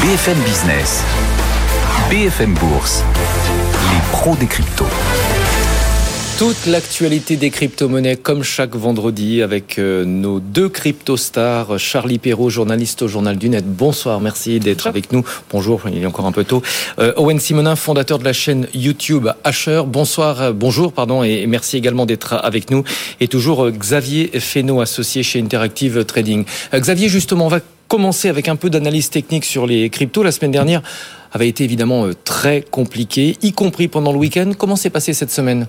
BFM Business, BFM Bourse, les pros des cryptos. Toute l'actualité des crypto-monnaies comme chaque vendredi avec euh, nos deux crypto-stars, Charlie Perrault, journaliste au Journal du Net. Bonsoir, merci d'être avec nous. Bonjour, il est encore un peu tôt. Euh, Owen Simonin, fondateur de la chaîne YouTube Asher. Bonsoir, euh, bonjour, pardon, et merci également d'être avec nous. Et toujours Xavier Fesneau, associé chez Interactive Trading. Xavier, justement, on va commencer avec un peu d'analyse technique sur les cryptos. La semaine dernière avait été évidemment très compliquée, y compris pendant le week-end. Comment s'est passé cette semaine?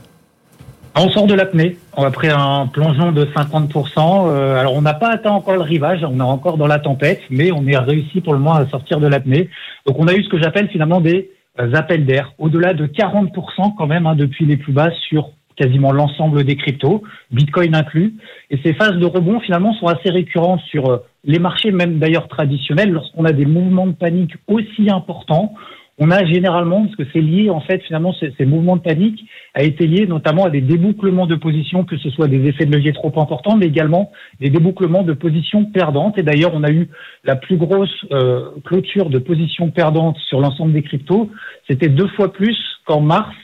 On sort de l'apnée. Après un plongeon de 50%, euh, alors on n'a pas atteint encore le rivage, on est encore dans la tempête, mais on est réussi pour le moins à sortir de l'apnée. Donc on a eu ce que j'appelle finalement des euh, appels d'air, au-delà de 40% quand même hein, depuis les plus bas sur quasiment l'ensemble des cryptos, Bitcoin inclus. Et ces phases de rebond finalement sont assez récurrentes sur euh, les marchés, même d'ailleurs traditionnels, lorsqu'on a des mouvements de panique aussi importants on a généralement, parce que c'est lié en fait finalement ces, mouvements de panique a été lié notamment à des débouclements de positions, que ce soit des effets de levier trop importants, mais également des débouclements de positions perdantes. Et d'ailleurs, on a eu la plus grosse euh, clôture de positions perdantes sur l'ensemble des cryptos. C'était deux fois plus qu'en mars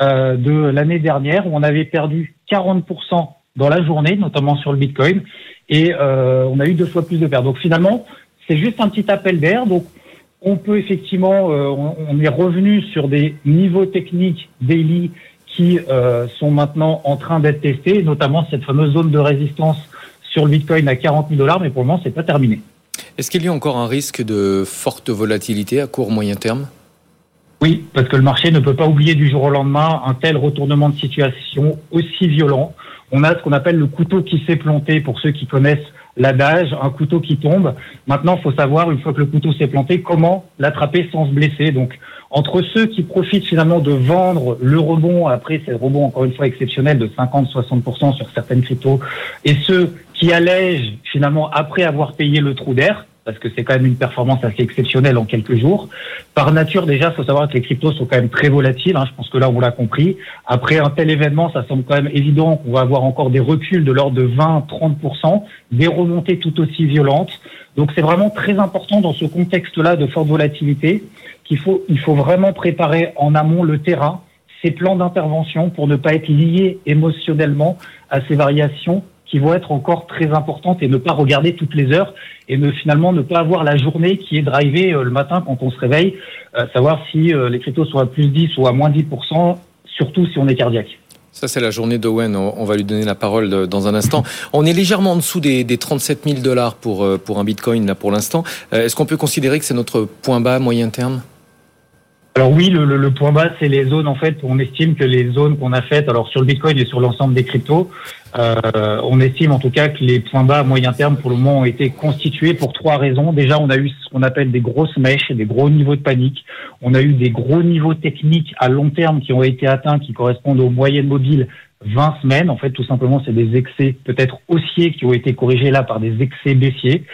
euh, de l'année dernière, où on avait perdu 40% dans la journée, notamment sur le Bitcoin, et euh, on a eu deux fois plus de pertes. Donc finalement, c'est juste un petit appel d'air. Donc on peut effectivement, euh, on, est revenu sur des niveaux techniques daily qui euh, sont maintenant en train d'être testés, notamment cette fameuse zone de résistance sur le Bitcoin à 40 000 dollars, mais pour le moment, c'est pas terminé. Est-ce qu'il y a encore un risque de forte volatilité à court moyen terme? Oui, parce que le marché ne peut pas oublier du jour au lendemain un tel retournement de situation aussi violent. On a ce qu'on appelle le couteau qui s'est planté pour ceux qui connaissent l'adage, un couteau qui tombe. Maintenant, il faut savoir, une fois que le couteau s'est planté, comment l'attraper sans se blesser. Donc, entre ceux qui profitent finalement de vendre le rebond, après c'est rebond encore une fois exceptionnel de 50-60% sur certaines cryptos, et ceux qui allègent finalement après avoir payé le trou d'air, parce que c'est quand même une performance assez exceptionnelle en quelques jours. Par nature, déjà, il faut savoir que les cryptos sont quand même très volatiles. Hein, je pense que là, on l'a compris. Après un tel événement, ça semble quand même évident qu'on va avoir encore des reculs de l'ordre de 20-30%, des remontées tout aussi violentes. Donc, c'est vraiment très important dans ce contexte-là de forte volatilité qu'il faut, il faut vraiment préparer en amont le terrain, ces plans d'intervention pour ne pas être lié émotionnellement à ces variations qui vont être encore très importantes et ne pas regarder toutes les heures et ne finalement ne pas avoir la journée qui est drivée euh, le matin quand on se réveille, euh, savoir si euh, les cryptos sont à plus 10 ou à moins 10%, surtout si on est cardiaque. Ça, c'est la journée d'Owen. On va lui donner la parole dans un instant. On est légèrement en dessous des, des 37 000 dollars pour, un bitcoin, pour l'instant. Est-ce qu'on peut considérer que c'est notre point bas moyen terme? Alors oui, le, le, point bas, c'est les zones en fait. On estime que les zones qu'on a faites, alors sur le Bitcoin et sur l'ensemble des cryptos, euh, on estime en tout cas que les points bas à moyen terme pour le moment ont été constitués pour trois raisons. Déjà, on a eu ce qu'on appelle des grosses mèches, des gros niveaux de panique. On a eu des gros niveaux techniques à long terme qui ont été atteints, qui correspondent aux moyennes mobiles 20 semaines. En fait, tout simplement, c'est des excès peut-être haussiers qui ont été corrigés là par des excès baissiers.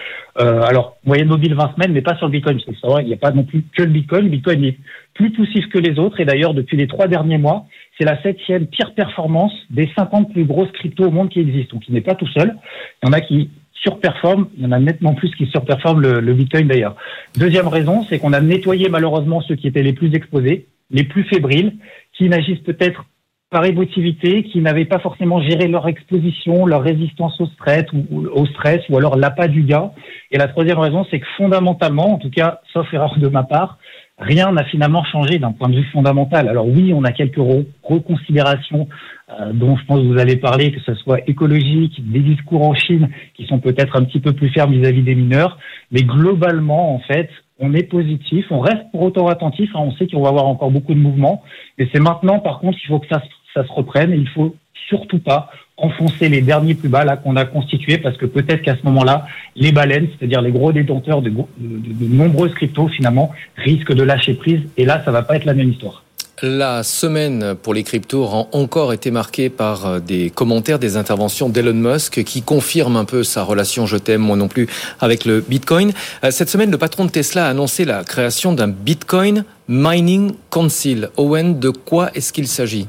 Euh, alors, moyenne mobile 20 semaines, mais pas sur le Bitcoin. Parce que il n'y a pas non plus que le Bitcoin. Le Bitcoin est plus poussif que les autres. Et d'ailleurs, depuis les trois derniers mois, c'est la septième pire performance des 50 plus grosses cryptos au monde qui existent. Donc, il n'est pas tout seul. Il y en a qui surperforment. Il y en a nettement plus qui surperforment le, le Bitcoin d'ailleurs. Deuxième raison, c'est qu'on a nettoyé malheureusement ceux qui étaient les plus exposés, les plus fébriles, qui n'agissent peut-être par émotivité, qui n'avaient pas forcément géré leur exposition, leur résistance au stress ou au stress, ou alors l'appât du gars. Et la troisième raison, c'est que fondamentalement, en tout cas, sauf erreur de ma part, rien n'a finalement changé d'un point de vue fondamental. Alors oui, on a quelques reconsidérations euh, dont je pense que vous allez parler, que ce soit écologique, des discours en Chine qui sont peut-être un petit peu plus fermes vis-à-vis des mineurs, mais globalement, en fait, on est positif, on reste pour autant attentif, hein. on sait qu'on va avoir encore beaucoup de mouvements, et c'est maintenant, par contre, qu'il faut que ça ça se reprenne. Et il faut surtout pas enfoncer les derniers plus bas là qu'on a constitués parce que peut-être qu'à ce moment-là, les baleines, c'est-à-dire les gros détenteurs de, de, nombreuses cryptos finalement, risquent de lâcher prise. Et là, ça va pas être la même histoire. La semaine pour les cryptos a encore été marquée par euh, des commentaires, des interventions d'Elon Musk qui confirment un peu sa relation je t'aime moi non plus avec le Bitcoin. Euh, cette semaine, le patron de Tesla a annoncé la création d'un Bitcoin Mining Council. Owen, de quoi est-ce qu'il s'agit?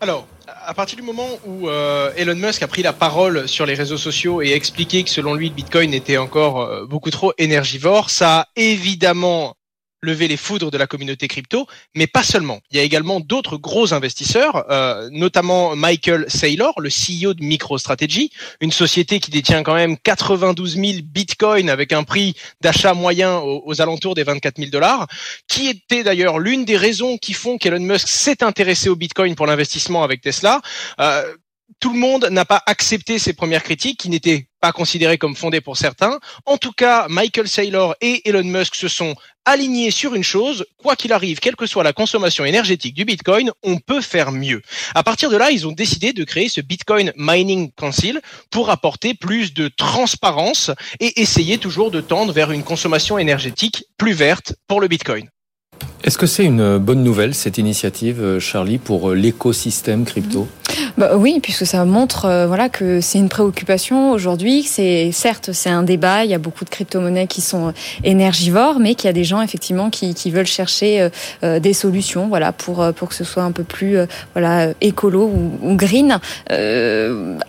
Alors, à partir du moment où euh, Elon Musk a pris la parole sur les réseaux sociaux et expliqué que selon lui le Bitcoin était encore euh, beaucoup trop énergivore, ça a évidemment lever les foudres de la communauté crypto, mais pas seulement. Il y a également d'autres gros investisseurs, euh, notamment Michael Saylor, le CEO de MicroStrategy, une société qui détient quand même 92 000 bitcoins avec un prix d'achat moyen aux, alentours des 24 000 dollars, qui était d'ailleurs l'une des raisons qui font qu'Elon Musk s'est intéressé au bitcoin pour l'investissement avec Tesla. Euh, tout le monde n'a pas accepté ces premières critiques qui n'étaient pas considérées comme fondées pour certains. En tout cas, Michael Saylor et Elon Musk se sont alignés sur une chose, quoi qu'il arrive, quelle que soit la consommation énergétique du Bitcoin, on peut faire mieux. À partir de là, ils ont décidé de créer ce Bitcoin Mining Council pour apporter plus de transparence et essayer toujours de tendre vers une consommation énergétique plus verte pour le Bitcoin. Est-ce que c'est une bonne nouvelle, cette initiative, euh, Charlie, pour euh, l'écosystème crypto? Bah, Oui, puisque ça montre euh, voilà, que c'est une préoccupation aujourd'hui. C'est Certes, c'est un débat, il y a beaucoup de crypto-monnaies qui sont énergivores, mais qu'il y a des gens effectivement qui, qui veulent chercher des solutions voilà, pour, pour que ce soit un peu plus voilà, écolo ou, ou green.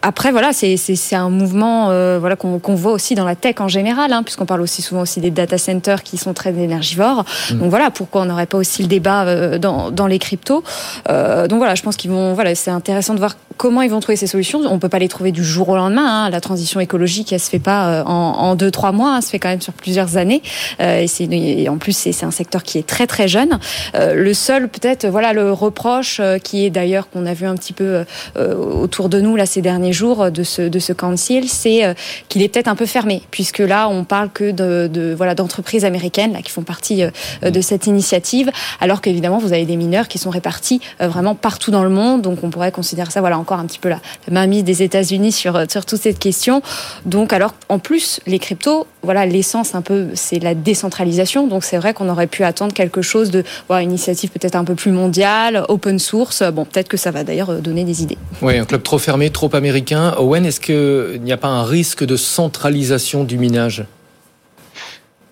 après, voilà, c'est un mouvement voilà, qu'on voit aussi dans la tech en général, hein, puisqu'on parle aussi souvent aussi des data centers qui sont très énergivores. Mmh. Donc voilà, pourquoi on aurait pas aussi le débat euh, dans, dans les cryptos? Euh, donc voilà, je pense qu'ils vont. Voilà, c'est intéressant de voir comment ils vont trouver ces solutions. On peut pas les trouver du jour au lendemain. Hein. La transition écologique, elle se fait pas euh, en, en deux trois mois. Elle se fait quand même sur plusieurs années. et c'est et en plus c'est un secteur qui est très très jeune. le seul peut-être voilà le reproche qui est d'ailleurs qu'on a vu un petit peu autour de nous là ces derniers jours de ce de ce council, c'est qu'il est peut-être un peu fermé puisque là on parle que de, voilà d'entreprises américaines qui font partie de cette initiative alors qu'évidemment vous avez des mineurs qui sont répartis euh, vraiment partout dans le monde. Donc on pourrait considérer ça, voilà, encore un petit peu la, la mainmise des États-Unis sur euh, sur toute cette question. Donc alors en plus les cryptos, voilà, l'essence un peu, c'est la décentralisation. Donc c'est vrai qu'on aurait pu attendre quelque chose de, voilà, une initiative peut-être un peu plus mondiale, open source. Bon, peut-être que ça va d'ailleurs euh, donner des idées. Oui, un club trop fermé, trop américain. Owen, est-ce qu'il n'y a pas un risque de centralisation du minage?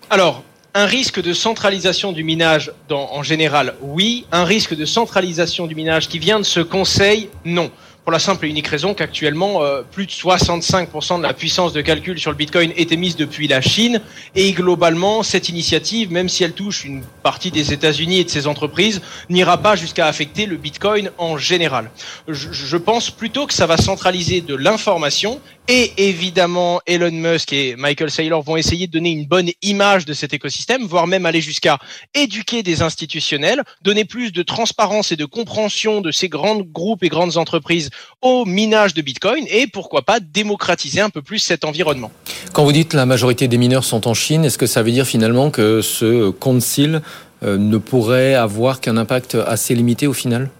Alors, un risque de centralisation du minage en général, oui. Un risque de centralisation du minage qui vient de ce conseil, non pour la simple et unique raison qu'actuellement, euh, plus de 65% de la puissance de calcul sur le Bitcoin est émise depuis la Chine. Et globalement, cette initiative, même si elle touche une partie des États-Unis et de ses entreprises, n'ira pas jusqu'à affecter le Bitcoin en général. Je, je pense plutôt que ça va centraliser de l'information. Et évidemment, Elon Musk et Michael Saylor vont essayer de donner une bonne image de cet écosystème, voire même aller jusqu'à éduquer des institutionnels, donner plus de transparence et de compréhension de ces grands groupes et grandes entreprises au minage de Bitcoin et pourquoi pas démocratiser un peu plus cet environnement. Quand vous dites la majorité des mineurs sont en Chine, est-ce que ça veut dire finalement que ce concile euh, ne pourrait avoir qu'un impact assez limité au final?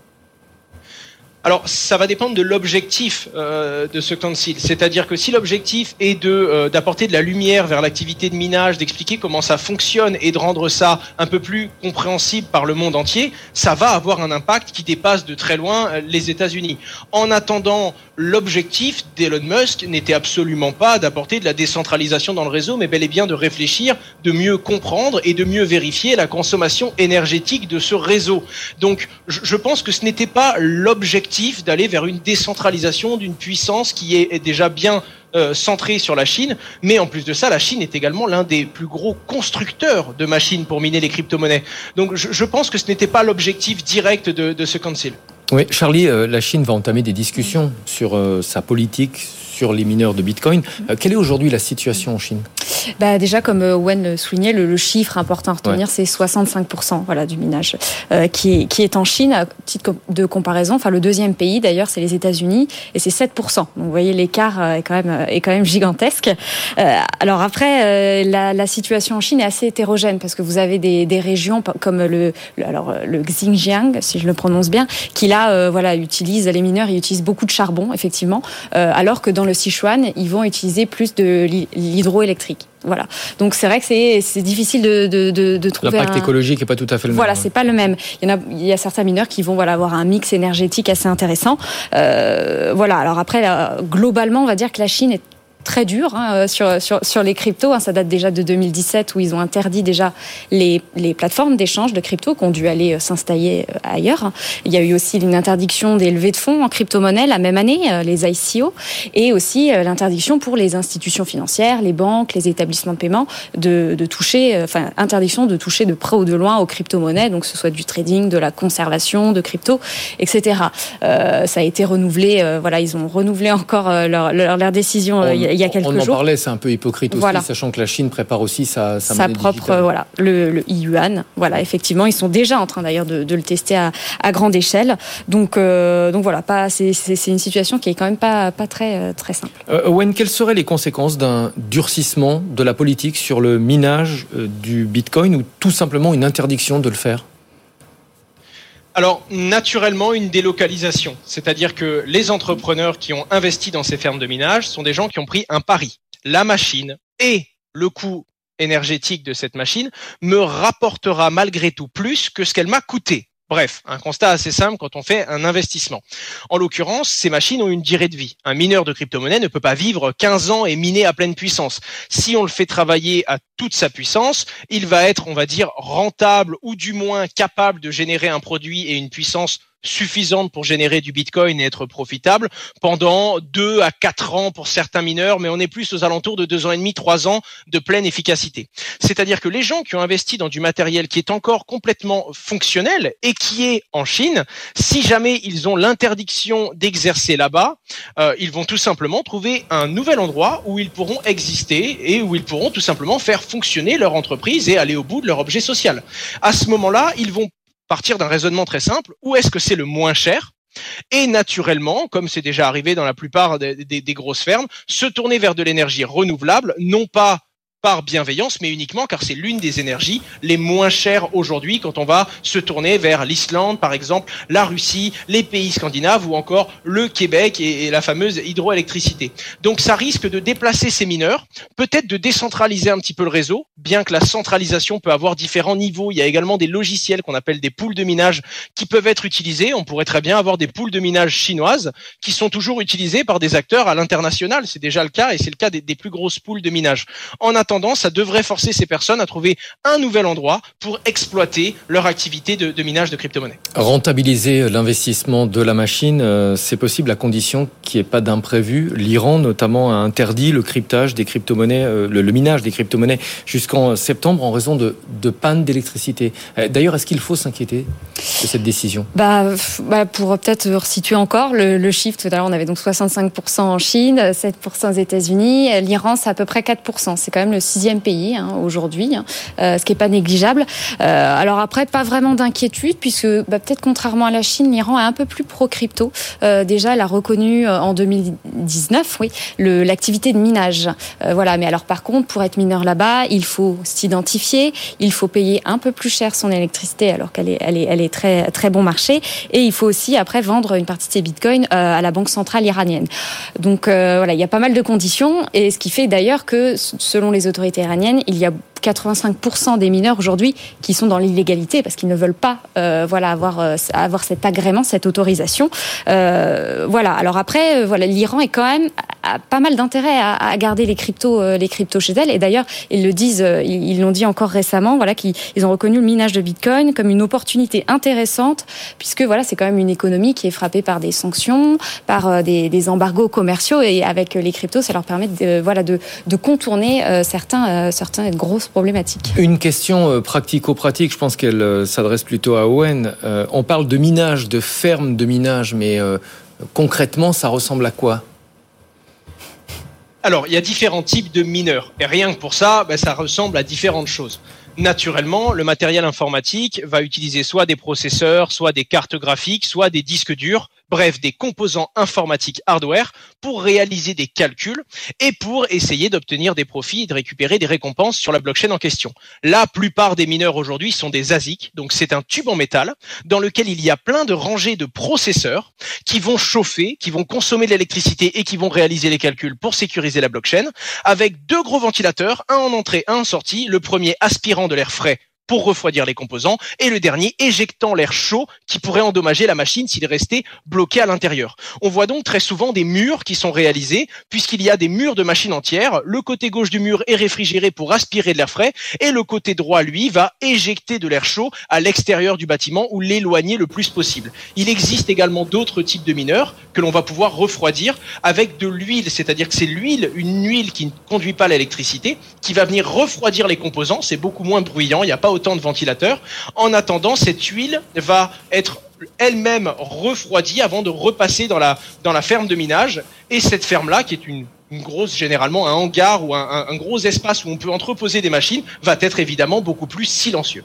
Alors, ça va dépendre de l'objectif euh, de ce council. C'est-à-dire que si l'objectif est de euh, d'apporter de la lumière vers l'activité de minage, d'expliquer comment ça fonctionne et de rendre ça un peu plus compréhensible par le monde entier, ça va avoir un impact qui dépasse de très loin euh, les États-Unis. En attendant, l'objectif d'Elon Musk n'était absolument pas d'apporter de la décentralisation dans le réseau, mais bel et bien de réfléchir, de mieux comprendre et de mieux vérifier la consommation énergétique de ce réseau. Donc, je pense que ce n'était pas l'objectif d'aller vers une décentralisation d'une puissance qui est déjà bien euh, centrée sur la Chine, mais en plus de ça, la Chine est également l'un des plus gros constructeurs de machines pour miner les crypto-monnaies. Donc je, pense que ce n'était pas l'objectif direct de, ce council. Oui, Charlie, euh, la Chine va entamer des discussions sur euh, sa politique, sur les mineurs de Bitcoin. quelle est aujourd'hui la situation en Chine? Bah déjà, comme euh, Wen le soulignait, le, chiffre important à retenir, c'est 65% voilà, du minage euh, qui, est, qui est en Chine. À titre de comparaison, enfin le deuxième pays d'ailleurs, c'est les États-Unis et c'est 7%. Donc vous voyez, l'écart euh, est quand même est quand même gigantesque. alors après, la, la, situation en Chine est assez hétérogène parce que vous avez des, des régions comme le, alors le Xinjiang, si je le prononce bien, qui là, voilà, utilise les mineurs, ils utilisent beaucoup de charbon effectivement, alors que dans le Sichuan, ils vont utiliser plus de l'hydroélectrique. Voilà. Donc c'est vrai que c'est difficile de, de, de, de trouver. L'impact écologique est pas tout à fait le même. Voilà, c'est pas le même. Il y en a, il y a certains mineurs qui vont voilà avoir un mix énergétique assez intéressant. Euh, voilà. Alors après, globalement, on va dire que la Chine est très dur hein, sur, sur, sur les cryptos. Hein. Ça date déjà de 2017 où ils ont interdit déjà les, les plateformes d'échange de cryptos qui ont dû aller s'installer ailleurs. Il y a eu aussi une interdiction des levées de fonds en crypto-monnaie la même année, les ICO, et aussi l'interdiction pour les institutions financières, les banques, les établissements de paiement de, de toucher, enfin interdiction de toucher de près ou de loin aux crypto-monnaies, donc que ce soit du trading, de la conservation, de crypto, etc. Euh, ça a été renouvelé, euh, voilà, ils ont renouvelé encore euh, leur, leur, décision quelques jours. On en parlait, c'est un peu hypocrite aussi, sachant que la Chine prépare aussi sa, sa, propre, voilà, le, le yuan. Voilà, effectivement, ils sont déjà en train d'ailleurs de, de, le tester à, à grande échelle. Donc, donc voilà, pas, c'est une situation qui est quand même pas, pas très, très simple. Wen, quelles seraient les conséquences d'un durcissement de la politique sur le minage du Bitcoin ou tout simplement une interdiction de le faire? Alors, naturellement, une délocalisation. C'est-à-dire que les entrepreneurs qui ont investi dans ces fermes de minage sont des gens qui ont pris un pari. La machine et le coût énergétique de cette machine me rapportera malgré tout plus que ce qu'elle m'a coûté. Bref, un constat assez simple quand on fait un investissement. En l'occurrence, ces machines ont une durée de vie. Un mineur de crypto-monnaie ne peut pas vivre 15 ans et miner à pleine puissance. Si on le fait travailler à toute sa puissance, il va être, on va dire, rentable ou du moins capable de générer un produit et une puissance suffisante pour générer du Bitcoin et être profitable pendant deux à quatre ans pour certains mineurs, mais on est plus aux alentours de deux ans et demi, trois ans de pleine efficacité. C'est-à-dire que les gens qui ont investi dans du matériel qui est encore complètement fonctionnel et qui est en Chine, si jamais ils ont l'interdiction d'exercer là-bas, euh, ils vont tout simplement trouver un nouvel endroit où ils pourront exister et où ils pourront tout simplement faire fonctionner leur entreprise et aller au bout de leur objet social. À ce moment-là, ils vont partir d'un raisonnement très simple. Où est-ce que c'est le moins cher? Et naturellement, comme c'est déjà arrivé dans la plupart des, grosses fermes, se tourner vers de l'énergie renouvelable, non pas par bienveillance, mais uniquement car c'est l'une des énergies les moins chères aujourd'hui quand on va se tourner vers l'Islande, par exemple, la Russie, les pays scandinaves ou encore le Québec et, la fameuse hydroélectricité. Donc ça risque de déplacer ces mineurs, peut-être de décentraliser un petit peu le réseau, bien que la centralisation peut avoir différents niveaux. Il y a également des logiciels qu'on appelle des poules de minage qui peuvent être utilisés. On pourrait très bien avoir des poules de minage chinoises qui sont toujours utilisées par des acteurs à l'international. C'est déjà le cas et c'est le cas des, plus grosses poules de minage. Tendance, ça devrait forcer ces personnes à trouver un nouvel endroit pour exploiter leur activité de, de minage de crypto-monnaie. Rentabiliser l'investissement de la machine, euh, c'est possible à condition qu'il n'y ait pas d'imprévu. L'Iran, notamment, a interdit le cryptage des crypto-monnaies, euh, le, le, minage des crypto-monnaies jusqu'en septembre en raison de, de panne d'électricité. Euh, d'ailleurs, est-ce qu'il faut s'inquiéter de cette décision? Bah, bah, Pour peut-être resituer encore le, le chiffre, tout à l'heure, on avait donc 65% en Chine, 7% aux États-Unis. L'Iran, c'est à peu près 4%. C'est quand même le sixième pays hein, aujourd'hui, hein, euh, ce qui n'est pas négligeable. Euh, alors après, pas vraiment d'inquiétude, puisque bah, peut-être contrairement à la Chine, l'Iran est un peu plus pro-crypto. Euh, déjà, elle a reconnu euh, en 2019 oui, l'activité de minage. Euh, voilà, mais alors par contre, pour être mineur là-bas, il faut s'identifier, il faut payer un peu plus cher son électricité, alors qu'elle est, elle est, elle est très, très bon marché, et il faut aussi après vendre une partie de ses bitcoins à la banque centrale iranienne. Donc voilà, il y a pas mal de conditions, et ce qui fait d'ailleurs que selon les autorités iraniennes, il y a 85% des mineurs aujourd'hui qui sont dans l'illégalité parce qu'ils ne veulent pas euh, voilà avoir euh, avoir cet agrément cette autorisation. Euh, voilà. Alors après voilà l'Iran est quand même pas mal d'intérêt à, garder les cryptos les cryptos chez elle et d'ailleurs ils le disent ils l'ont dit encore récemment voilà qu'ils ont reconnu le minage de Bitcoin comme une opportunité intéressante puisque voilà c'est quand même une économie qui est frappée par des sanctions par des, des embargos commerciaux et avec les cryptos ça leur permet de, voilà de, de contourner certains certains grosses problématique. Une question euh, pratico-pratique, je pense qu'elle euh, s'adresse plutôt à Owen. Euh, on parle de minage, de ferme de minage, mais concrètement, ça ressemble à quoi? Alors, il y a différents types de mineurs. Et rien que pour ça, ben, ça ressemble à différentes choses. Naturellement, le matériel informatique va utiliser soit des processeurs, soit des cartes graphiques, soit des disques durs bref des composants informatiques hardware pour réaliser des calculs et pour essayer d'obtenir des profits et de récupérer des récompenses sur la blockchain en question. La plupart des mineurs aujourd'hui sont des ASIC, donc c'est un tube en métal dans lequel il y a plein de rangées de processeurs qui vont chauffer, qui vont consommer de l'électricité et qui vont réaliser les calculs pour sécuriser la blockchain avec deux gros ventilateurs, un en entrée, un en sortie, le premier aspirant de l'air frais pour refroidir les composants. Et le dernier, éjectant l'air chaud qui pourrait endommager la machine s'il restait bloqué à l'intérieur. On voit donc très souvent des murs qui sont réalisés, puisqu'il y a des murs de machines entières. Le côté gauche du mur est réfrigéré pour aspirer de l'air frais, et le côté droit, lui, va éjecter de l'air chaud à l'extérieur du bâtiment ou l'éloigner le plus possible. Il existe également d'autres types de mineurs que l'on va pouvoir refroidir avec de l'huile, c'est-à-dire que c'est l'huile, une huile qui ne conduit pas l'électricité, qui va venir refroidir les composants. C'est beaucoup moins bruyant, il n'y a pas de ventilateurs. En attendant, cette huile va être elle-même refroidie avant de repasser dans la, dans la ferme de minage. Et cette ferme-là, qui est une, grosse, généralement un hangar ou un, un, gros espace où on peut entreposer des machines, va être évidemment beaucoup plus silencieux.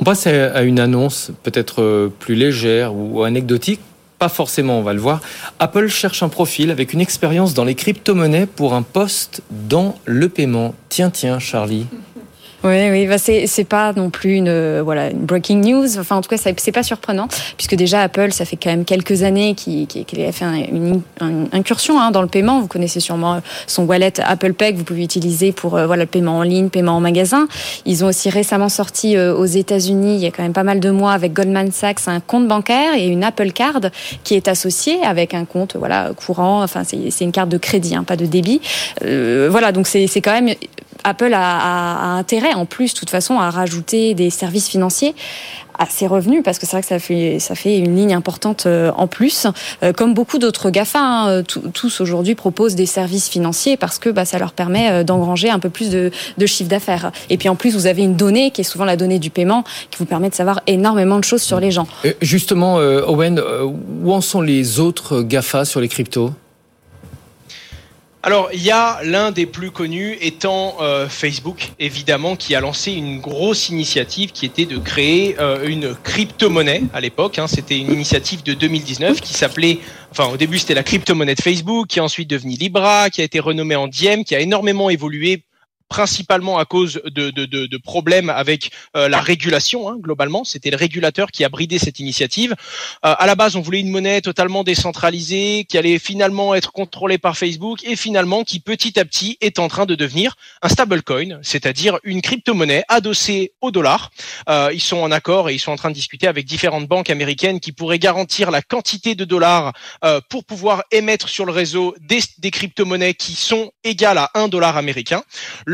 On passe à une annonce peut-être euh, plus légère ou anecdotique. Pas forcément, on va le voir. Apple cherche un profil avec une expérience dans les crypto-monnaies pour un poste dans le paiement. Tiens, tiens, Charlie. Oui, oui, bah c'est pas non plus une euh, voilà une breaking news. Enfin, en tout cas, c'est pas surprenant puisque déjà Apple, ça fait quand même quelques années qu'il a fait une, incursion hein, dans le paiement. Vous connaissez sûrement son wallet Apple Pay que vous pouvez utiliser pour euh, voilà le paiement en ligne, paiement en magasin. Ils ont aussi récemment sorti euh, aux États-Unis, il y a quand même pas mal de mois, avec Goldman Sachs, un compte bancaire et une Apple Card qui est associée avec un compte voilà courant. Enfin, c'est une carte de crédit, hein, pas de débit. voilà, donc c'est quand même Apple a, intérêt, en plus, de toute façon, à rajouter des services financiers à ses revenus parce que c'est vrai que ça fait ça fait une ligne importante euh, en plus. Euh, comme beaucoup d'autres Gafa hein, euh, tous aujourd'hui proposent des services financiers parce que bah, ça leur permet d'engranger un peu plus de, de chiffre d'affaires. Et puis en plus vous avez une donnée qui est souvent la donnée du paiement qui vous permet de savoir énormément de choses sur les gens. Justement Owen où en sont les autres Gafa sur les cryptos? Alors, il y a l'un des plus connus étant euh, Facebook, évidemment, qui a lancé une grosse initiative qui était de créer euh, une crypto-monnaie à l'époque. Hein. C'était une initiative de 2019 qui s'appelait, enfin au début c'était la crypto-monnaie de Facebook, qui est ensuite devenue Libra, qui a été renommée en Diem, qui a énormément évolué principalement à cause de, problèmes avec euh, la régulation hein, globalement. C'était le régulateur qui a bridé cette initiative. Euh, à la base, on voulait une monnaie totalement décentralisée qui allait finalement être contrôlée par Facebook et finalement qui petit à petit est en train de devenir un stablecoin, c'est-à-dire une crypto-monnaie adossée au dollar. Euh, ils sont en accord et ils sont en train de discuter avec différentes banques américaines qui pourraient garantir la quantité de dollars euh, pour pouvoir émettre sur le réseau des, des crypto-monnaies qui sont égales à un dollar américain.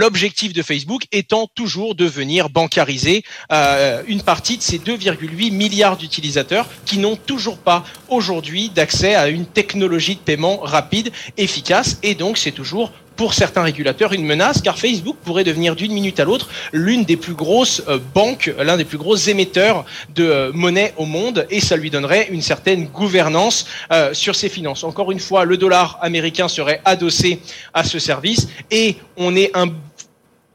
L'objectif de Facebook étant toujours de venir bancariser euh, une partie de ces 2,8 milliards d'utilisateurs qui n'ont toujours pas aujourd'hui d'accès à une technologie de paiement rapide, efficace, et donc c'est toujours pour certains régulateurs une menace car Facebook pourrait devenir d'une minute à l'autre l'une des plus grosses euh, banques, l'un des plus gros émetteurs de euh, monnaie au monde et ça lui donnerait une certaine gouvernance sur ses finances. Encore une fois, le dollar américain serait adossé à ce service et on est un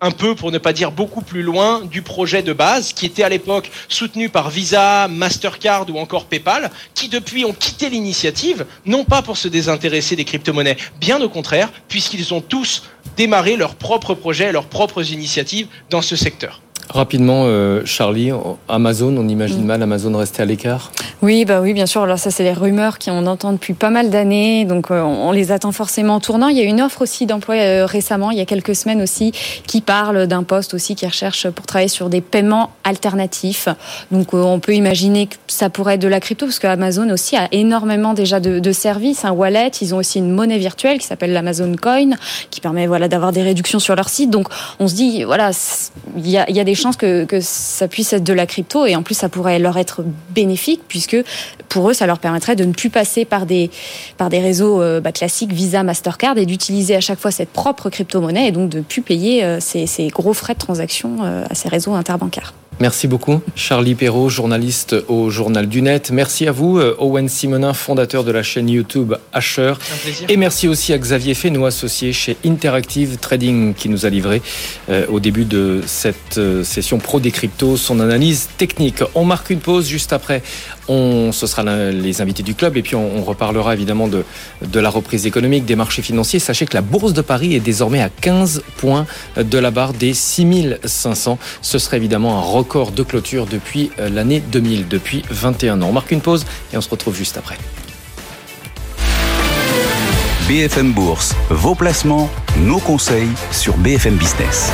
un peu, pour ne pas dire beaucoup plus loin, du projet de base qui était à l'époque soutenu par Visa, Mastercard ou encore PayPal, qui depuis ont quitté l'initiative, non pas pour se désintéresser des crypto-monnaies, bien au contraire, puisqu'ils ont tous démarré leurs propres projets, leurs propres initiatives dans ce secteur. Rapidement, euh, Charlie, Amazon, on imagine mm. mal Amazon rester à l'écart Oui, bah oui, bien sûr. Alors ça, c'est les rumeurs qu'on entend depuis pas mal d'années, donc euh, on les attend forcément en tournant. Il y a une offre aussi d'emploi euh, récemment, il y a quelques semaines aussi, qui parle d'un poste aussi qui recherche pour travailler sur des paiements alternatifs. Donc on peut imaginer que ça pourrait être de la crypto, parce qu'Amazon aussi a énormément déjà de, de, services, un wallet. Ils ont aussi une monnaie virtuelle qui s'appelle l'Amazon Coin, qui permet voilà d'avoir des réductions sur leur site. Donc on se dit voilà, il y a, il y a des chances que, que ça puisse être de la crypto et en plus ça pourrait leur être bénéfique puisque pour eux ça leur permettrait de ne plus passer par des, réseaux euh, bah, classiques Visa, Mastercard et d'utiliser à chaque fois cette propre crypto-monnaie et donc de ne plus payer euh, ces, ces gros frais de transaction euh, à ces réseaux interbancaires. Merci beaucoup. Charlie Perrault, journaliste au Journal du Net. Merci à vous, euh, Owen Simonin, fondateur de la chaîne YouTube Asher. Et merci aussi à Xavier Fesneau, associé chez Interactive Trading, qui nous a livré euh, au début de cette euh, session pro des cryptos son analyse technique. On marque une pause juste après. On, ce sera les invités du club et puis on, reparlera évidemment de, de la reprise économique, des marchés financiers. Sachez que la bourse de Paris est désormais à 15 points de la barre des 6500. Ce serait évidemment un record de clôture depuis euh, l'année 2000, depuis 21 ans. On marque une pause et on se retrouve juste après. BFM Bourse, vos placements, nos conseils sur BFM Business.